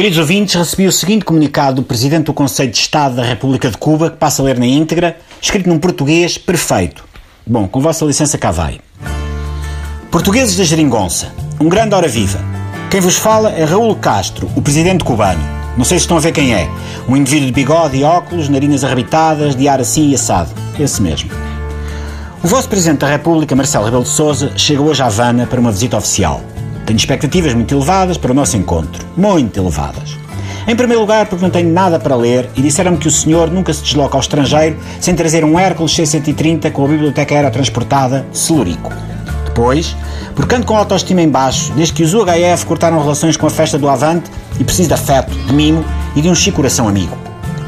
Queridos ouvintes, recebi o seguinte comunicado do Presidente do Conselho de Estado da República de Cuba, que passa a ler na íntegra, escrito num português perfeito. Bom, com vossa licença cá vai. Portugueses da Geringonça, um grande hora viva. Quem vos fala é Raul Castro, o Presidente cubano. Não sei se estão a ver quem é. Um indivíduo de bigode e óculos, narinas arrebitadas, de ar assim e assado. Esse mesmo. O vosso Presidente da República, Marcelo Rebelo de Sousa, chega hoje à Havana para uma visita oficial. Tenho expectativas muito elevadas para o nosso encontro. Muito elevadas. Em primeiro lugar, porque não tenho nada para ler e disseram-me que o senhor nunca se desloca ao estrangeiro sem trazer um Hércules 630 com a biblioteca aerotransportada Celurico. Depois, porque ando com autoestima em baixo desde que os UHF cortaram relações com a festa do Avante e preciso de afeto, de mimo e de um chico coração amigo.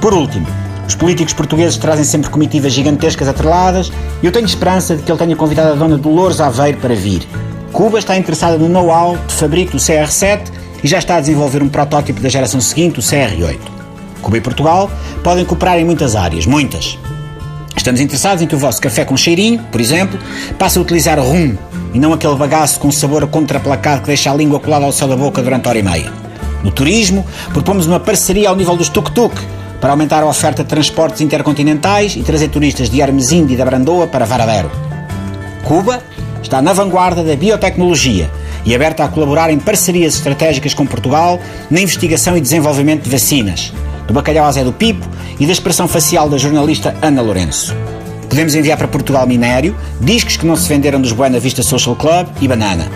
Por último, os políticos portugueses trazem sempre comitivas gigantescas atreladas e eu tenho esperança de que ele tenha convidado a dona Dolores Aveiro para vir Cuba está interessada no know-how de fabrico do CR7 e já está a desenvolver um protótipo da geração seguinte, o CR8. Cuba e Portugal podem cooperar em muitas áreas, muitas. Estamos interessados em que o vosso café com cheirinho, por exemplo, passe a utilizar rum e não aquele bagaço com sabor contraplacado que deixa a língua colada ao céu da boca durante hora e meia. No turismo, propomos uma parceria ao nível dos tuk-tuk para aumentar a oferta de transportes intercontinentais e trazer turistas de Hermesinde e da Brandoa para Varadero. Cuba está na vanguarda da biotecnologia e aberta a colaborar em parcerias estratégicas com Portugal na investigação e desenvolvimento de vacinas, do bacalhau Zé do Pipo e da expressão facial da jornalista Ana Lourenço. Podemos enviar para Portugal minério, discos que não se venderam dos Buena Vista Social Club e banana.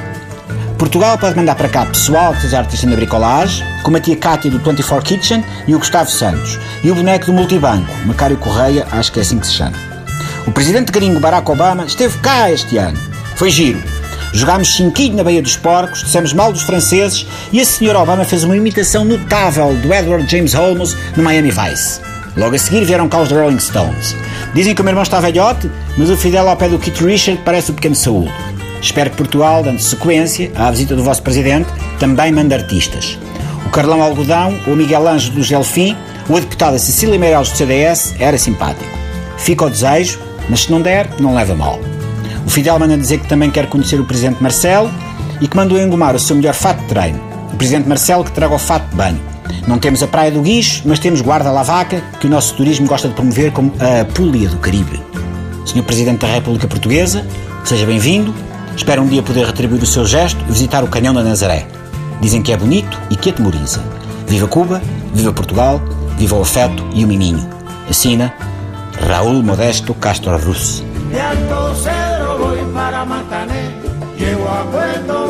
Portugal pode mandar para cá pessoal que seja artista na bricolagem, como a tia Cátia do 24 Kitchen e o Gustavo Santos, e o boneco do Multibanco, Macário Correia, acho que é assim que se chama. O presidente gringo Barack Obama esteve cá este ano foi giro. Jogámos cinquinho na Baía dos Porcos, dissemos mal dos franceses e a senhora Obama fez uma imitação notável do Edward James Holmes no Miami Vice. Logo a seguir vieram cá os Rolling Stones. Dizem que o meu irmão está velhote, mas o Fidel ao pé do Kit Richard parece o pequeno Saúl. Espero que Portugal, dando sequência à visita do vosso presidente, também mande artistas. O Carlão Algodão, o Miguel Anjo do ou a deputada Cecília Meirelles do CDS era simpático. Fica o desejo, mas se não der, não leva mal. O Fidel manda dizer que também quer conhecer o Presidente Marcelo e que mandou engomar o seu melhor fato de treino. O Presidente Marcelo que traga o fato de banho. Não temos a Praia do Guicho, mas temos Guarda Lavaca, que o nosso turismo gosta de promover como a Apulia do Caribe. Senhor Presidente da República Portuguesa, seja bem-vindo. Espero um dia poder retribuir o seu gesto e visitar o Canhão da Nazaré. Dizem que é bonito e que atemoriza. Viva Cuba, viva Portugal, viva o afeto e o miminho. Assina Raul Modesto Castro Ruz. voy para Matané, llego a Puerto,